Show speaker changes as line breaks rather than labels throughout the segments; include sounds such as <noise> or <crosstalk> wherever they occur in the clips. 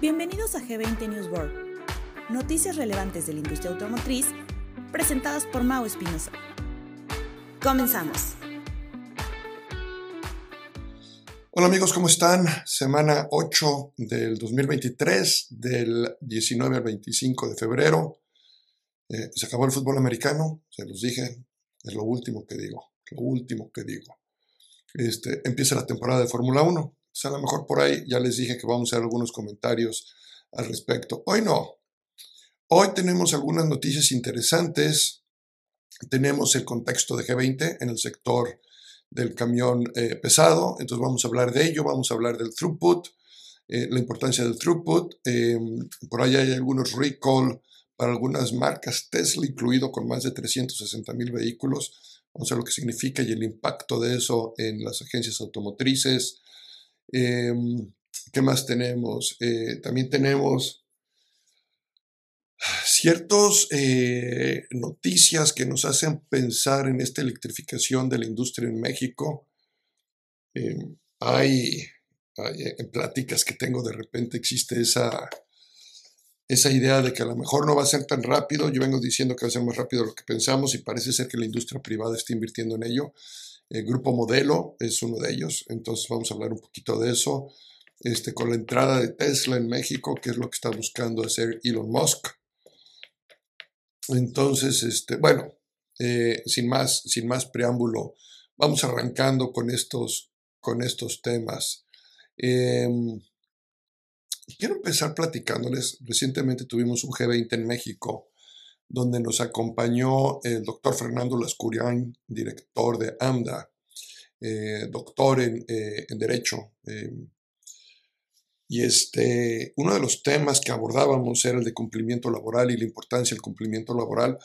Bienvenidos a G20 News World, noticias relevantes de la industria automotriz presentadas por Mau Espinosa. Comenzamos.
Hola amigos, ¿cómo están? Semana 8 del 2023, del 19 al 25 de febrero. Eh, se acabó el fútbol americano, se los dije, es lo último que digo, lo último que digo. Este, empieza la temporada de Fórmula 1 a lo mejor por ahí ya les dije que vamos a hacer algunos comentarios al respecto. Hoy no. Hoy tenemos algunas noticias interesantes. Tenemos el contexto de G20 en el sector del camión eh, pesado. Entonces vamos a hablar de ello, vamos a hablar del throughput, eh, la importancia del throughput. Em, por ahí hay algunos recall para algunas marcas Tesla, incluido con más de 360 mil vehículos. Vamos a ver lo que significa y el impacto de eso en las agencias automotrices, Em, ¿Qué más tenemos? Eh, también tenemos ciertas eh, noticias que nos hacen pensar en esta electrificación de la industria en México. Em, hay, eh, en pláticas que tengo de repente existe esa, esa idea de que a lo mejor no va a ser tan rápido. Yo vengo diciendo que va a ser más rápido de lo que pensamos y parece ser que la industria privada está invirtiendo en ello. El grupo Modelo es uno de ellos, entonces vamos a hablar un poquito de eso. Este, con la entrada de Tesla en México, que es lo que está buscando hacer Elon Musk. Entonces, este, bueno, eh, sin, más, sin más preámbulo, vamos arrancando con estos, con estos temas. Em, quiero empezar platicándoles. Recientemente tuvimos un G20 en México donde nos acompañó el doctor Fernando Lascurián, director de AMDA, eh, doctor en, eh, Derecho. Em, y este, uno de los temas que abordábamos era el de cumplimiento laboral y la importancia del cumplimiento laboral,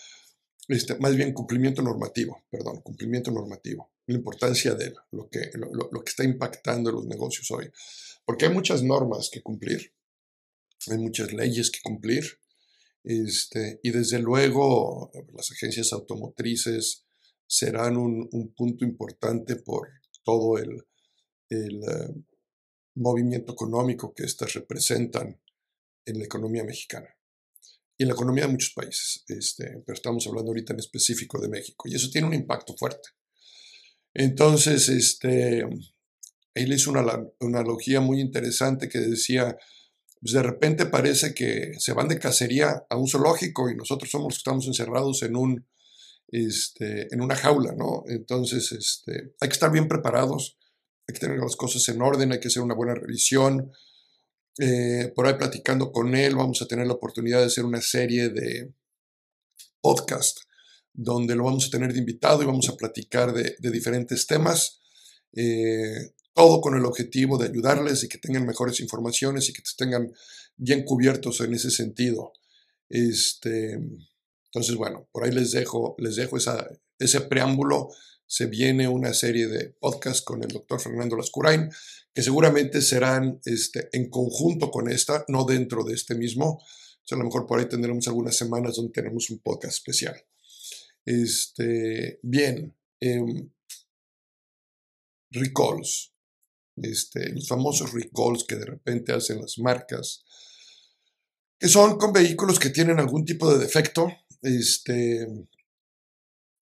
este, más bien cumplimiento normativo, perdón, cumplimiento normativo, la importancia de lo que, lo que está impactando en los negocios hoy. Porque hay muchas normas que cumplir, hay muchas leyes que cumplir, este, y desde luego las agencias automotrices serán un, punto importante por todo el, eh, movimiento económico que éstas representan en la economía mexicana y en la economía de muchos países, este, pero estamos hablando ahorita en específico de México y eso tiene un impacto fuerte. Entonces, este, él hizo una, una analogía muy interesante que decía, pues, de repente parece que se van de cacería a un zoológico y nosotros somos los que estamos encerrados en, un, este, en una jaula, ¿no? Entonces, este, hay que estar bien preparados, hay que tener las cosas en orden, hay que hacer una buena revisión. Eh, por ahí platicando con él, vamos a tener la oportunidad de hacer una serie de podcast donde lo vamos a tener de invitado y vamos a platicar de, diferentes temas. Eh, todo con el objetivo de ayudarles y que tengan mejores informaciones y que tengan bien cubiertos en ese sentido. Este, entonces, bueno, por ahí les dejo, les dejo ese preámbulo. Se viene una serie de podcasts con el doctor Fernando Lascurain, que seguramente serán este, en conjunto con esta, no dentro de este mismo. a lo mejor por ahí tendremos algunas semanas donde tenemos un podcast especial. Este, bien, em, recalls este, los famosos recalls que de repente hacen las marcas, que son con vehículos que tienen algún tipo de defecto, este,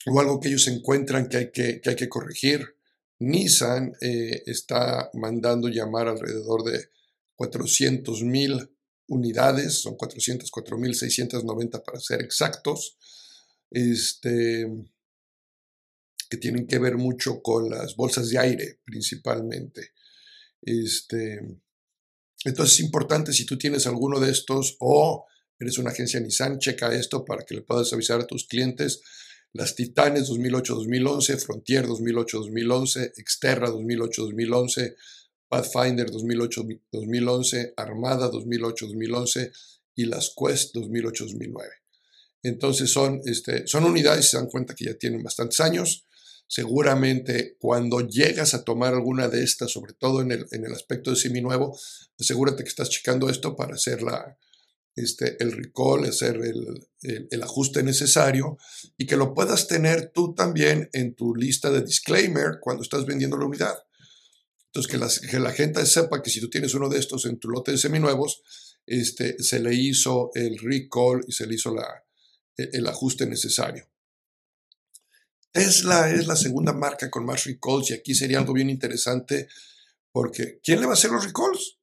o algo que ellos encuentran que hay que, hay que corregir. Nissan eh, está mandando llamar alrededor de 400 mil unidades, son 404.690 para ser exactos, este, que tienen que ver mucho con las bolsas de aire principalmente. Este, entonces es importante si tú tienes alguno de estos o eres una agencia Nissan, checa esto para que le puedas avisar a tus clientes. Las Titanes 2008-2011, Frontier 2008-2011, Exterra 2008-2011, Pathfinder 2008-2011, Armada 2008-2011 y las Quest 2008-2009. Entonces son, este, son unidades, se dan cuenta que ya tienen bastantes años seguramente cuando llegas a tomar alguna de estas, sobre todo en el, en el aspecto de seminuevo, asegúrate que estás checando esto para hacer la, este, el recall, hacer el, el, ajuste necesario y que lo puedas tener tú también en tu lista de disclaimer cuando estás vendiendo la unidad. Entonces, que, la gente sepa que si tú tienes uno de estos en tu lote de seminuevos, este, se le hizo el recall y se le hizo la, e, el ajuste necesario. Tesla es la segunda marca con más recalls y aquí sería algo bien interesante porque ¿quién le va a hacer los recalls?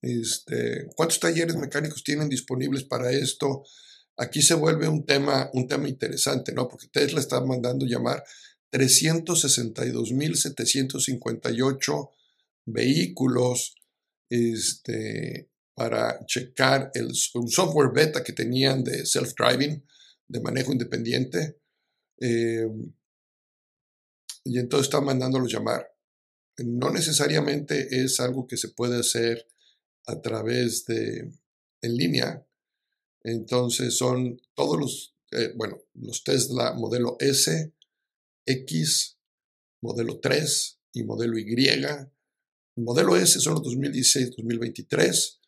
Este, ¿Cuántos talleres mecánicos tienen disponibles para esto? Aquí se vuelve un tema, un tema interesante, ¿no? Porque Tesla está mandando llamar 362.758 vehículos este, para checar el, un software beta que tenían de self-driving, de manejo independiente. Em, y entonces están mandándolos llamar. No necesariamente es algo que se puede hacer a través de en línea. Entonces son todos los, eh, bueno, los Tesla modelo S, X, modelo 3 y modelo Y. El modelo S son los 2016-2023,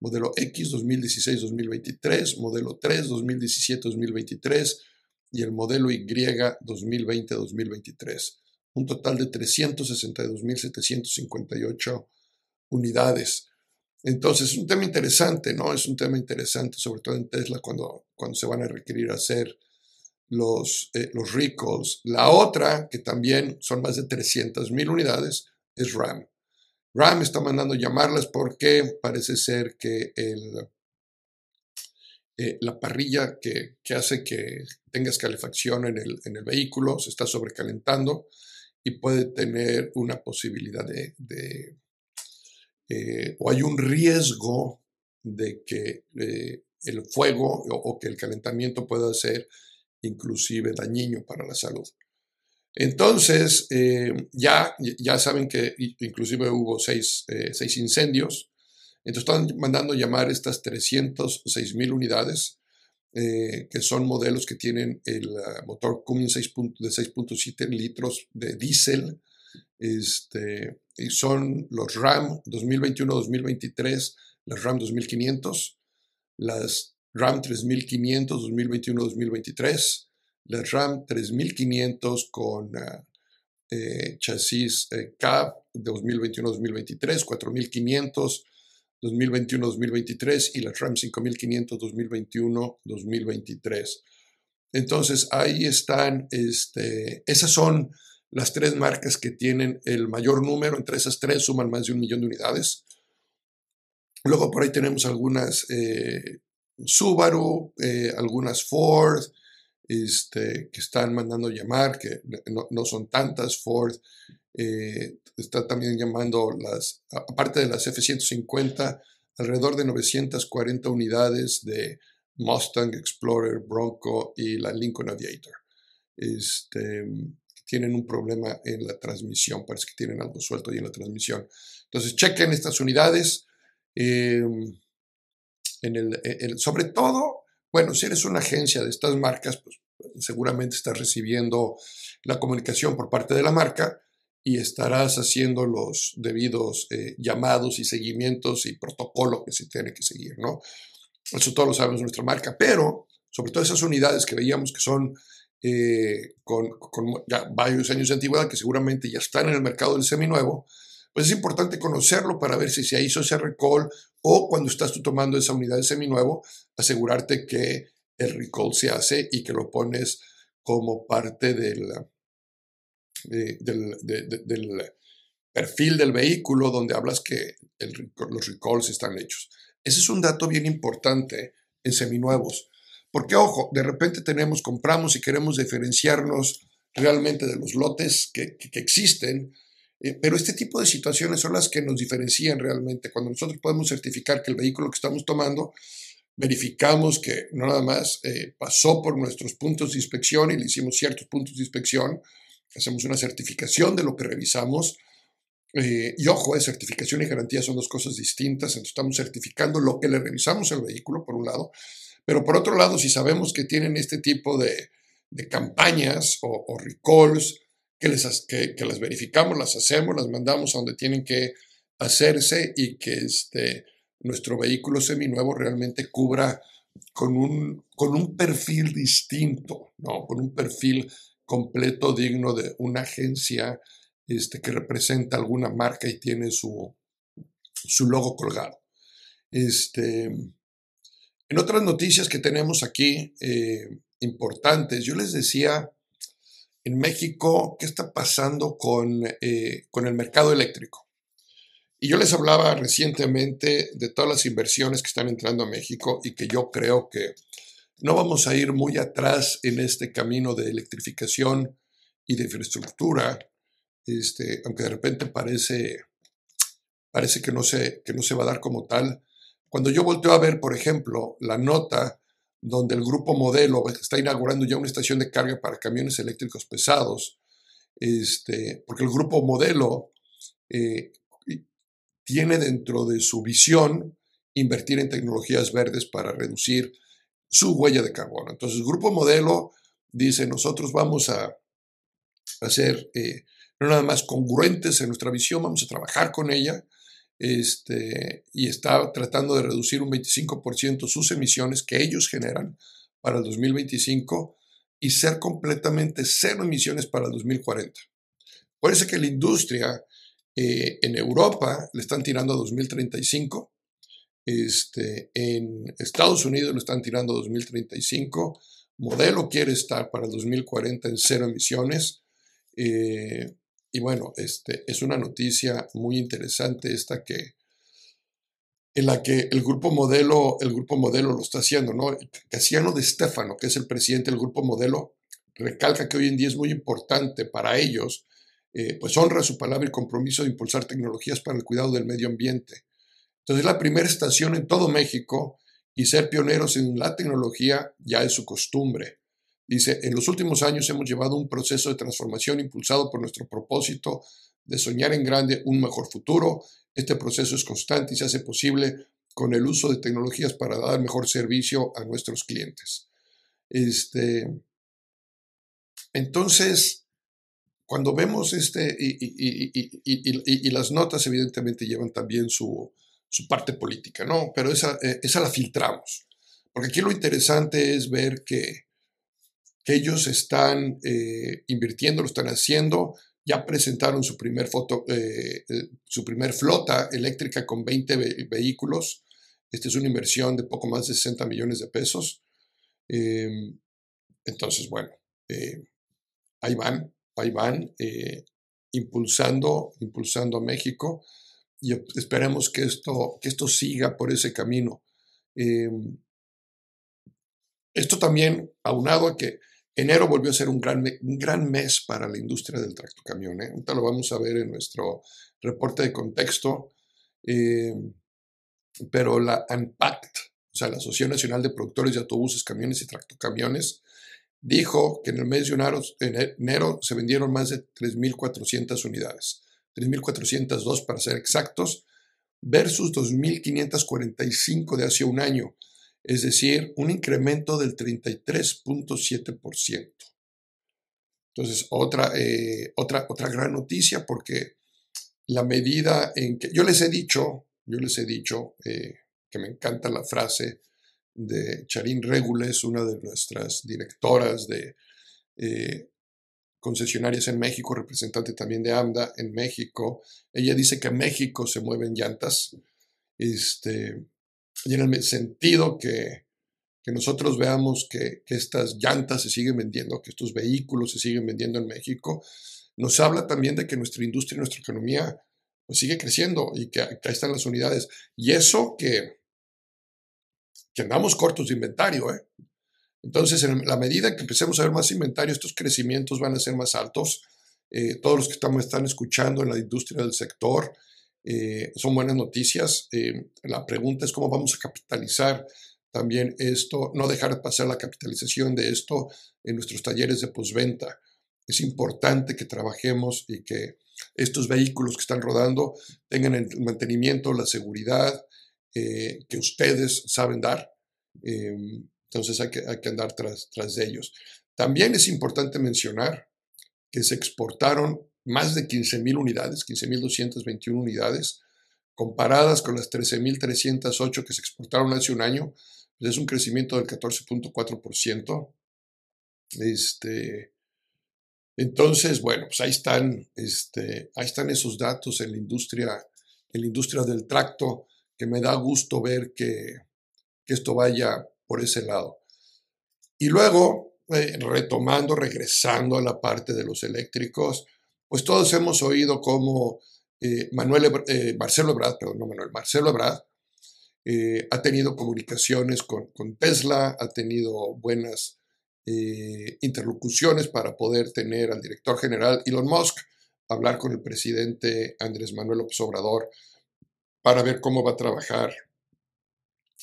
modelo X 2016-2023, modelo 3 2017-2023 y el modelo Y 2020-2023. Un total de 362.758 unidades. Entonces, es un tema interesante, ¿no? Es un tema interesante, sobre todo en Tesla, cuando, cuando se van a requerir hacer los, eh, los recalls. La otra, que también son más de 300.000 unidades, es RAM. RAM está mandando llamarlas porque parece ser que el, eh, la parrilla que, hace que tengas calefacción en el, en el, vehículo se está sobrecalentando y puede tener una posibilidad de, eh, o hay un riesgo de que eh, el fuego o, que el calentamiento pueda ser inclusive dañino para la salud. Entonces, ya, ya saben que inclusive hubo seis, seis incendios entonces están mandando llamar estas 306 mil unidades, eh, que son modelos que tienen el ah, motor Cummins de 6.7 litros de diésel. Este, son los RAM 2021-2023, las RAM 2500, las RAM 3500 2021-2023, las RAM 3500 con eh, chasis eh, cab 2021-2023, 4500, 2021-2023 y la RAM 5500 2021-2023. Entonces ahí están, este, esas son las tres marcas que tienen el mayor número, entre esas tres suman más de un millón de unidades. Luego por ahí tenemos algunas eh, Subaru, eh, algunas Ford, este, que están mandando llamar, que no, no son tantas Ford, eh, está también llamando las, aparte de las F-150, alrededor de 940 unidades de Mustang, Explorer, Bronco y la Lincoln Aviator. Este, tienen un problema en la transmisión, parece que tienen algo suelto ahí en la transmisión. Entonces, chequen estas unidades. Em, en el, sobre todo, bueno, si eres una agencia de estas marcas, pues seguramente estás recibiendo la comunicación por parte de la marca y estarás haciendo los debidos eh, llamados y seguimientos y protocolo que se tiene que seguir, ¿no? Eso todos lo sabemos nuestra marca, pero sobre todo esas unidades que veíamos que son eh, con, ya varios años de antigüedad, que seguramente ya están en el mercado del seminuevo, pues es importante conocerlo para ver si se hizo ese recall o cuando estás tú tomando esa unidad de seminuevo, asegurarte que el recall se hace y que lo pones como parte del, perfil del vehículo donde hablas que los recalls están hechos. Ese es un dato bien importante en seminuevos. Porque, ojo, de repente tenemos, compramos y queremos diferenciarnos realmente de los lotes que, existen, eh, pero este tipo de situaciones son las que nos diferencian realmente. Cuando nosotros podemos certificar que el vehículo que estamos tomando, verificamos que no nada más eh, pasó por nuestros puntos de inspección y le hicimos ciertos puntos de inspección, hacemos una certificación de lo que revisamos. Eh, y ojo, eh, certificación y garantía son dos cosas distintas. Entonces estamos certificando lo que le revisamos al vehículo, por un lado. Pero por otro lado, si sabemos que tienen este tipo de, de campañas o, recalls, que, les, que, las verificamos, las hacemos, las mandamos a donde tienen que hacerse y que este, nuestro vehículo seminuevo realmente cubra con un, con un perfil distinto, ¿no? con un perfil completo digno de una agencia este, que representa alguna marca y tiene su, su logo colgado. Este, en otras noticias que tenemos aquí eh, importantes, yo les decía en México qué está pasando con, eh, con el mercado eléctrico. Y yo les hablaba recientemente de todas las inversiones que están entrando a México y que yo creo que no vamos a ir muy atrás en este camino de electrificación y de infraestructura, este, aunque de repente parece, parece que, no se, que no se va a dar como tal. Cuando yo volteo a ver, por ejemplo, la nota donde el grupo Modelo está inaugurando ya una estación de carga para camiones eléctricos pesados, este, porque el grupo Modelo eh, tiene dentro de su visión invertir en tecnologías verdes para reducir su huella de carbono. Entonces, el grupo modelo dice, nosotros vamos a hacer eh, no nada más congruentes en nuestra visión, vamos a trabajar con ella este, y está tratando de reducir un 25% sus emisiones que ellos generan para el 2025 y ser completamente cero emisiones para el 2040. Parece que la industria eh, en Europa le están tirando a 2035 este, en Estados Unidos lo están tirando a 2035. Modelo quiere estar para el 2040 en cero emisiones. Eh, y bueno, este, es una noticia muy interesante esta que, en la que el grupo modelo, el grupo modelo lo está haciendo, ¿no? Casiano de Stefano, que es el presidente del grupo modelo, recalca que hoy en día es muy importante para ellos, eh, pues honra su palabra y compromiso de impulsar tecnologías para el cuidado del medio ambiente. Entonces es la primera estación en todo México y ser pioneros en la tecnología ya es su costumbre. Dice, en los últimos años hemos llevado un proceso de transformación impulsado por nuestro propósito de soñar en grande un mejor futuro. Este proceso es constante y se hace posible con el uso de tecnologías para dar mejor servicio a nuestros clientes. Este, entonces, cuando vemos este, y las notas evidentemente llevan también su, su parte política, ¿no? Pero esa, eh, esa la filtramos. Porque aquí lo interesante es ver que, que ellos están eh, invirtiendo, lo están haciendo, ya presentaron su primer, foto, eh, su primer flota eléctrica con 20 vehículos. Esta es una inversión de poco más de 60 millones de pesos. Em, entonces, bueno, ahí van, ahí van, impulsando, impulsando a México y esperemos que esto, que esto siga por ese camino. Em, esto también, aunado a que enero volvió a ser un gran, un gran mes para la industria del tractocamión. ¿eh? Ahorita lo vamos a ver en nuestro reporte de contexto. Em, pero la ANPACT, o sea, la Asociación Nacional de Productores de Autobuses, Camiones y Tractocamiones, dijo que en el mes de enero, enero se vendieron más de 3.400 unidades. 3.402 para ser exactos, versus 2.545 de hace un año, es decir, un incremento del 33.7%. Entonces, otra, eh, otra, otra gran noticia porque la medida en que yo les he dicho, yo les he dicho eh, que me encanta la frase de Charín Regules, una de nuestras directoras de eh, concesionarias en México, representante también de AMDA en México. Ella dice que en México se mueven llantas, este, y en el sentido que, que nosotros veamos que, que, estas llantas se siguen vendiendo, que estos vehículos se siguen vendiendo en México, nos habla también de que nuestra industria y nuestra economía pues, sigue creciendo y que, que ahí están las unidades. Y eso que, que andamos cortos de inventario, ¿eh? Entonces, en la medida que empecemos a ver más inventario, estos crecimientos van a ser más altos. Eh, todos los que estamos, están escuchando en la industria del sector eh, son buenas noticias. Eh, la pregunta es cómo vamos a capitalizar también esto, no dejar pasar la capitalización de esto en nuestros talleres de postventa. Es importante que trabajemos y que estos vehículos que están rodando tengan el mantenimiento, la seguridad que ustedes saben dar. Entonces hay que, hay que andar tras, tras de ellos. También es importante mencionar que se exportaron más de 15.000 unidades, 15.221 unidades, comparadas con las 13.308 que se exportaron hace un año, pues es un crecimiento del 14.4%. Este, Entonces, bueno, pues ahí están, este, ahí están esos datos en la industria, en la industria del tracto, que me da gusto ver que, esto vaya por ese lado. Y luego, eh, retomando, regresando a la parte de los eléctricos, pues todos hemos oído cómo eh, Manuel, eh, Marcelo Ebrard, perdón, no Manuel, Marcelo Ebrard, ha tenido comunicaciones con, con, Tesla, ha tenido buenas interlocuciones para poder tener al director general Elon Musk, hablar con el presidente Andrés Manuel López Obrador para ver cómo va a trabajar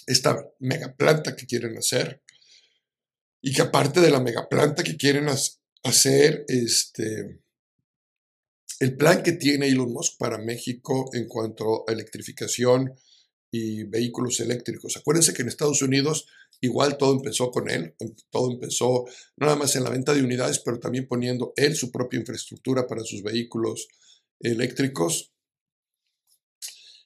esta megaplanta que quieren hacer. Y que aparte de la megaplanta que quieren hacer, este, el plan que tiene Elon Musk para México en cuanto a electrificación y vehículos eléctricos. Acuérdense que en Estados Unidos igual todo empezó con él, em, todo empezó nada más en la venta de unidades, pero también poniendo él su propia infraestructura para sus vehículos eléctricos.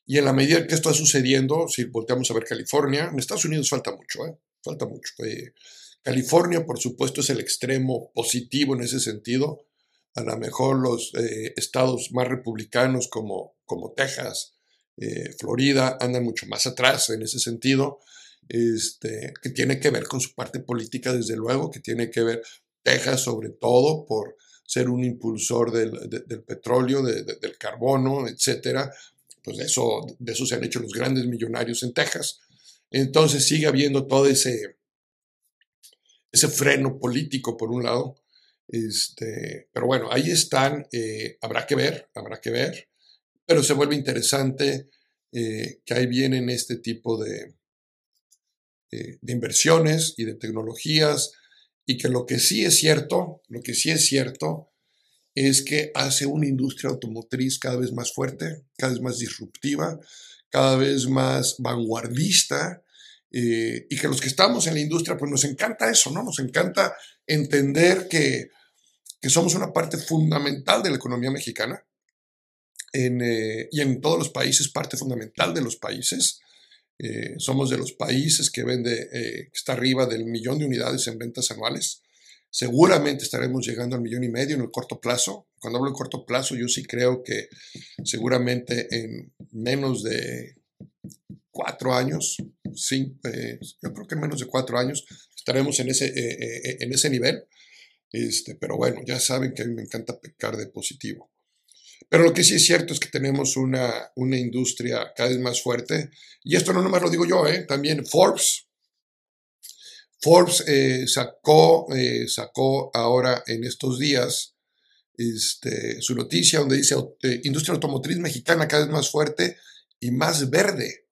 Y en la medida que esto está sucediendo, si volteamos a ver California, en Estados Unidos falta mucho, ¿eh? falta mucho. Eh, California, por supuesto, es el extremo positivo en ese sentido. A lo mejor los eh, estados más republicanos como, como Texas, eh, Florida, andan mucho más atrás en ese sentido, este, que tiene que ver con su parte política, desde luego, que tiene que ver Texas sobre todo por ser un impulsor del, del petróleo, del carbono, etcétera. Pues de eso, de eso se han hecho los grandes millonarios en Texas. Entonces sigue habiendo todo ese, ese freno político por un lado. Este, pero bueno, ahí están, eh, habrá que ver, habrá que ver, pero se vuelve interesante eh, que ahí vienen este tipo de, eh, de inversiones y de tecnologías y que lo que sí es cierto, lo que sí es cierto es que hace una industria automotriz cada vez más fuerte, cada vez más disruptiva, cada vez más vanguardista, y que los que estamos en la industria, pues nos encanta eso, ¿no? Nos encanta entender que, que somos una parte fundamental de la economía mexicana en, eh, y en todos los países, parte fundamental de los países. Eh, somos de los países que vende, está arriba del millón de unidades en ventas anuales. Seguramente estaremos llegando al millón y medio en el corto plazo. Cuando hablo de corto plazo, yo sí creo que seguramente en menos de cuatro años, cinco, eh, yo creo que en menos de cuatro años estaremos en ese, eh, eh, en ese nivel. Este, pero bueno, ya saben que a mí me encanta pecar de positivo. Pero lo que sí es cierto es que tenemos una, una industria cada vez más fuerte. Y esto no nomás lo digo yo, también Forbes. Forbes sacó, sacó ahora en estos días este, su noticia donde dice industria automotriz mexicana cada vez más fuerte y más verde.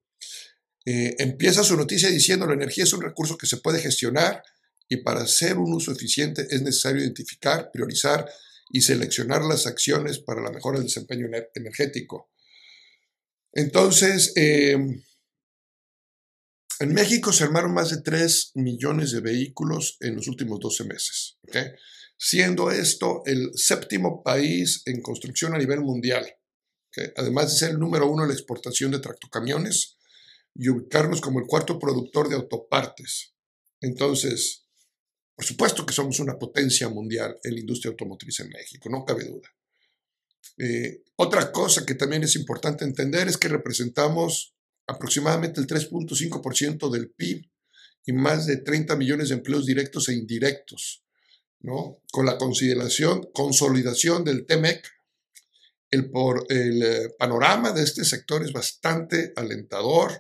Eh, empieza su noticia diciendo la energía es un recurso que se puede gestionar y para hacer un uso eficiente es necesario identificar, priorizar y seleccionar las acciones para la mejora del desempeño energético. Entonces, em, en México se armaron más de 3 millones de vehículos en los últimos 12 meses, siendo esto el séptimo país en construcción a nivel mundial, además de ser el número uno en la exportación de tractocamiones y ubicarnos como el cuarto productor de autopartes. Entonces, por supuesto que somos una potencia mundial en la industria automotriz en México, no cabe duda. Eh, otra cosa que también es importante entender es que representamos aproximadamente el 3.5% del PIB y más de 30 millones de empleos directos e indirectos. ¿no? Con la consideración, consolidación del TEMEC, el, el eh, panorama de este sector es bastante alentador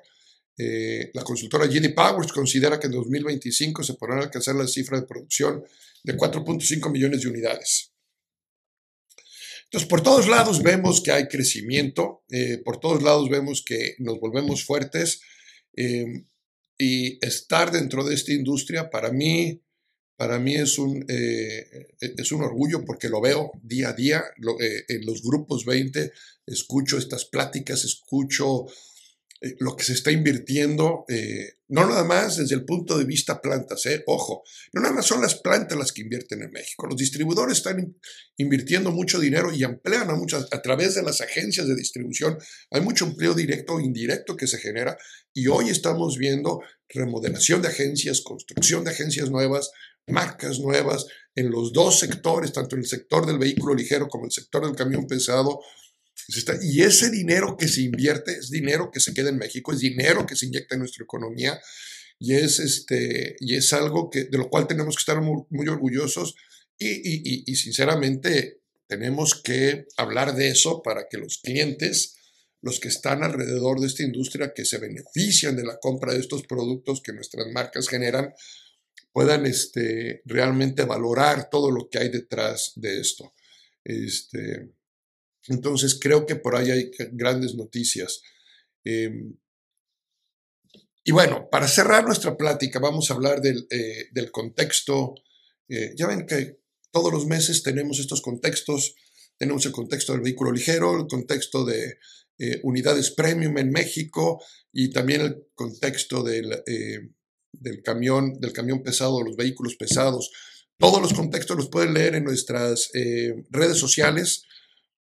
eh, la consultora GD Powers considera que en 2025 se podrán alcanzar la cifra de producción de 4.5 millones de unidades. Entonces, por todos lados vemos que hay crecimiento, eh, por todos lados vemos que nos volvemos fuertes em, y estar dentro de esta industria para mí, para mí es un, eh, es un orgullo porque lo veo día a día en los grupos 20, escucho estas pláticas, escucho eh, lo que se está invirtiendo, eh, no nada más desde el punto de vista plantas, eh, ojo, no nada más son las plantas las que invierten en México, los distribuidores están invirtiendo mucho dinero y emplean a muchas, a través de las agencias de distribución, hay mucho empleo directo e indirecto que se genera y hoy estamos viendo remodelación de agencias, construcción de agencias nuevas, marcas nuevas en los dos sectores, tanto en el sector del vehículo ligero como el sector del camión pesado, y ese dinero que se invierte es dinero que se queda en México, es dinero que se inyecta en nuestra economía y es, este, y es algo que, de lo cual tenemos que estar muy, orgullosos y, sinceramente tenemos que hablar de eso para que los clientes, los que están alrededor de esta industria, que se benefician de la compra de estos productos que nuestras marcas generan, puedan este, realmente valorar todo lo que hay detrás de esto. Este, entonces creo que por ahí hay grandes noticias. Em, y bueno, para cerrar nuestra plática, vamos a hablar del, eh, contexto. Eh, ya ven que todos los meses tenemos estos contextos. Tenemos el contexto del vehículo ligero, el contexto de eh, unidades premium en México y también el contexto del, del, camión, del camión pesado, los vehículos pesados. Todos los contextos los pueden leer en nuestras redes sociales.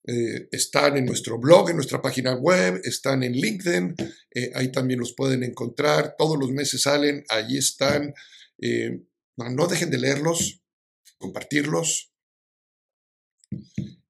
Eh, están en nuestro blog, en nuestra página web, están en LinkedIn, eh, ahí también los pueden encontrar, todos los meses salen, allí están. Eh, no, dejen de leerlos, compartirlos.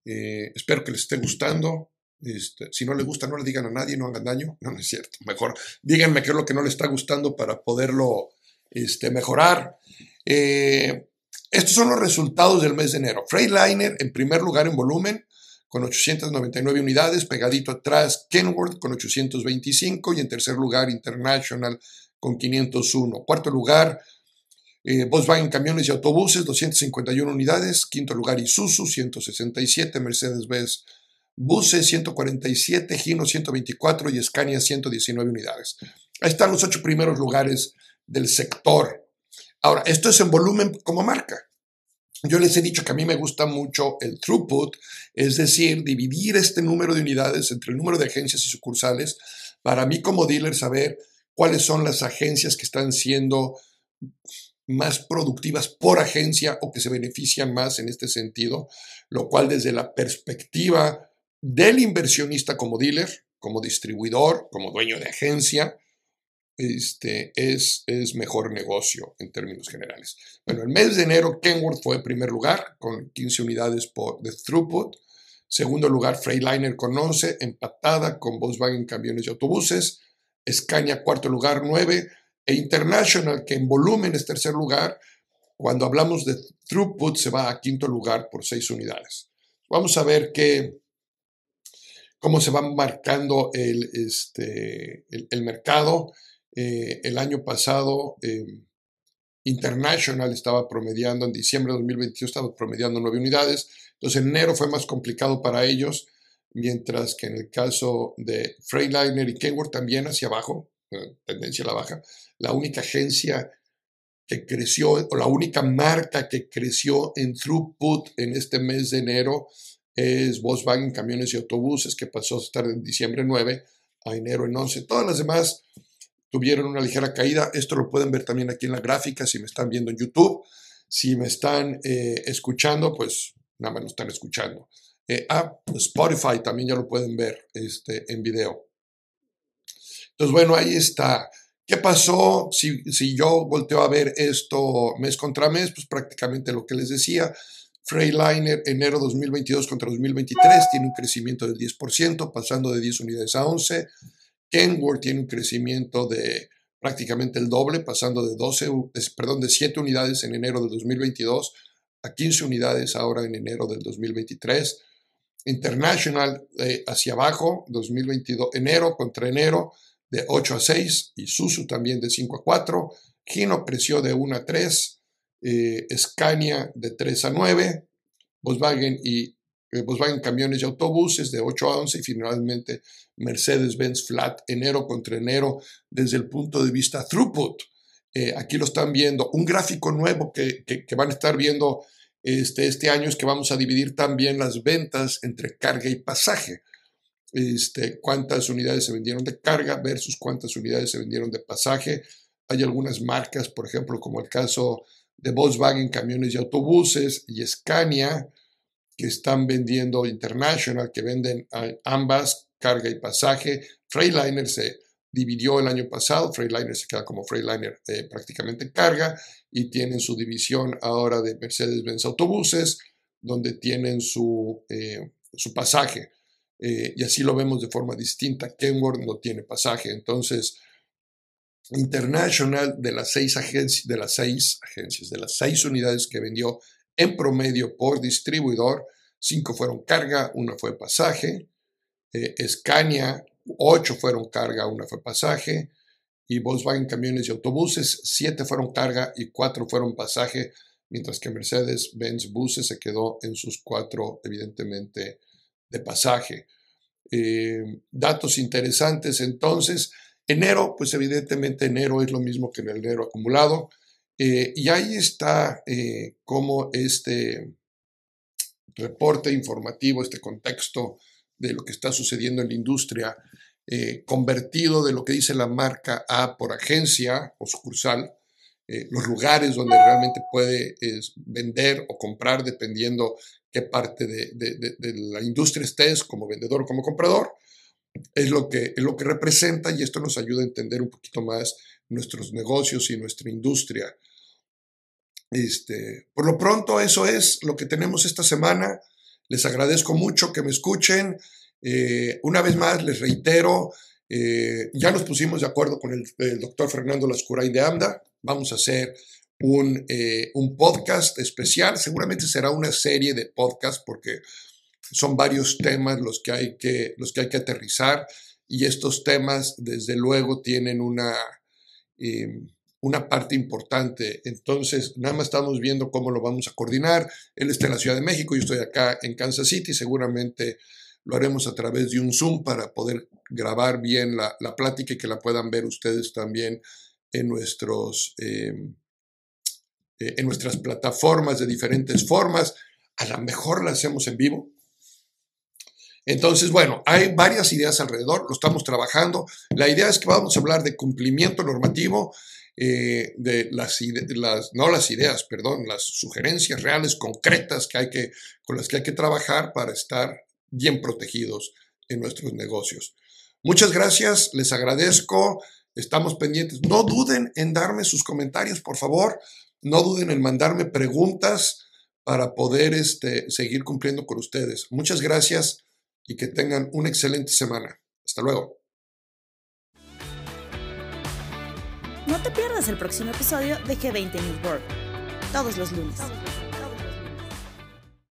espero que les esté gustando. Este, si no les gusta, no le digan a nadie, no hagan daño. <laughs> No, no es cierto. Mejor díganme qué es lo que no les está gustando para poderlo este, mejorar. estos son los resultados del mes de enero. Freightliner en primer lugar en volumen, con 899 unidades, pegadito atrás Kenworth con 825 y en tercer lugar International con 501. Cuarto lugar eh, Volkswagen Camiones y Autobuses, 251 unidades. Quinto lugar Isuzu, 167. Mercedes-Benz Buses, 147. Gino, 124. Y Scania, 119 unidades. Ahí están los ocho primeros lugares del sector. Ahora, esto es en volumen como marca. Yo les he dicho que a mí me gusta mucho el throughput, es decir, dividir este número de unidades entre el número de agencias y sucursales, para mí como dealer saber cuáles son las agencias que están siendo más productivas por agencia o que se benefician más en este sentido, lo cual desde la perspectiva del inversionista como dealer, como distribuidor, como dueño de agencia, este, es, es mejor negocio en términos generales. Bueno, el mes de enero Kenworth fue primer lugar con 15 unidades por, de throughput. Segundo lugar, Freightliner con 11, empatada con Volkswagen Camiones y Autobuses. Scania, cuarto lugar, 9. E International, que en volumen es tercer lugar, cuando hablamos de throughput se va a quinto lugar por 6 unidades. Vamos a ver qué, cómo se va marcando el, este, el, el mercado. Eh, el año pasado eh, International estaba promediando, en diciembre de 2022 estaba promediando nueve unidades, entonces enero fue más complicado para ellos, mientras que en el caso de Freightliner y Kenworth también hacia abajo, eh, tendencia a la baja, la única agencia que creció, o la única marca que creció en throughput en este mes de enero es Volkswagen Camiones y Autobuses, que pasó a estar en diciembre 9 a enero en 11. Todas las demás tuvieron una ligera caída. Esto lo pueden ver también aquí en la gráfica si me están viendo en YouTube. Si me están eh, escuchando, pues nada más lo están escuchando. Eh, ah, Spotify también ya lo pueden ver este, en video. Entonces, bueno, ahí está. ¿Qué pasó si, si yo volteo a ver esto mes contra mes? Pues prácticamente lo que les decía. Freightliner enero 2022 contra 2023 tiene un crecimiento del 10%, pasando de 10 unidades a 11. Kenworth tiene un crecimiento de prácticamente el doble, pasando de, 12, perdón, de 7 unidades en enero del 2022 a 15 unidades ahora en enero del 2023. International eh, hacia abajo, 2022, enero contra enero, de 8 a 6, y Susu también de 5 a 4. Gino creció de 1 a 3, eh, Scania de 3 a 9, Volkswagen y Volkswagen Camiones y Autobuses de 8 a 11 y finalmente Mercedes-Benz Flat enero contra enero desde el punto de vista throughput. Eh, aquí lo están viendo. Un gráfico nuevo que, van a estar viendo este, este año es que vamos a dividir también las ventas entre carga y pasaje. este, cuántas unidades se vendieron de carga versus cuántas unidades se vendieron de pasaje. Hay algunas marcas, por ejemplo, como el caso de Volkswagen Camiones y Autobuses y Scania, que están vendiendo International, que venden ambas, carga y pasaje. Freightliner se dividió el año pasado, Freightliner se queda como Freightliner eh, prácticamente carga y tienen su división ahora de Mercedes-Benz Autobuses, donde tienen su, eh, su pasaje. Eh, y así lo vemos de forma distinta. Kenworth no tiene pasaje. Entonces, International, de las seis agencias, de las seis agencias, de las seis unidades que vendió en promedio por distribuidor, cinco fueron carga, una fue pasaje. Eh, Scania, ocho fueron carga, una fue pasaje. Y Volkswagen Camiones y Autobuses, siete fueron carga y cuatro fueron pasaje, mientras que Mercedes-Benz Buses se quedó en sus cuatro, evidentemente, de pasaje. Eh, datos interesantes entonces. Enero, pues evidentemente enero es lo mismo que en el enero acumulado. Eh, y ahí está eh, cómo este reporte informativo, este contexto de lo que está sucediendo en la industria, convertido de lo que dice la marca A por agencia o sucursal, los lugares donde realmente puede vender o comprar dependiendo qué parte de, la industria estés, como vendedor o como comprador, es lo, que, es lo que representa y esto nos ayuda a entender un poquito más nuestros negocios y nuestra industria. Este, por lo pronto, eso es lo que tenemos esta semana. Les agradezco mucho que me escuchen. Eh, una vez más, les reitero, eh, ya nos pusimos de acuerdo con el, doctor Fernando Lascurain de AMDA. Vamos a hacer un, eh, un podcast especial. Seguramente será una serie de podcasts porque son varios temas los que hay que, los que, hay que aterrizar y estos temas desde luego tienen una, una parte importante. Entonces, nada más estamos viendo cómo lo vamos a coordinar. Él está en la Ciudad de México, yo estoy acá en Kansas City, seguramente lo haremos a través de un Zoom para poder grabar bien la, la plática y que la puedan ver ustedes también en nuestros... Em, eh, en nuestras plataformas de diferentes formas. A lo mejor la hacemos en vivo. Entonces, bueno, hay varias ideas alrededor, lo estamos trabajando. La idea es que vamos a hablar de cumplimiento normativo, eh, de las, las, no las ideas, perdón, las sugerencias reales, concretas que hay que, con las que hay que trabajar para estar bien protegidos en nuestros negocios. Muchas gracias, les agradezco, estamos pendientes. No duden en darme sus comentarios, por favor. No duden en mandarme preguntas para poder este, seguir cumpliendo con ustedes. Muchas gracias y que tengan una excelente semana. Hasta luego.
No te pierdas el próximo episodio de G20 News Todos los lunes.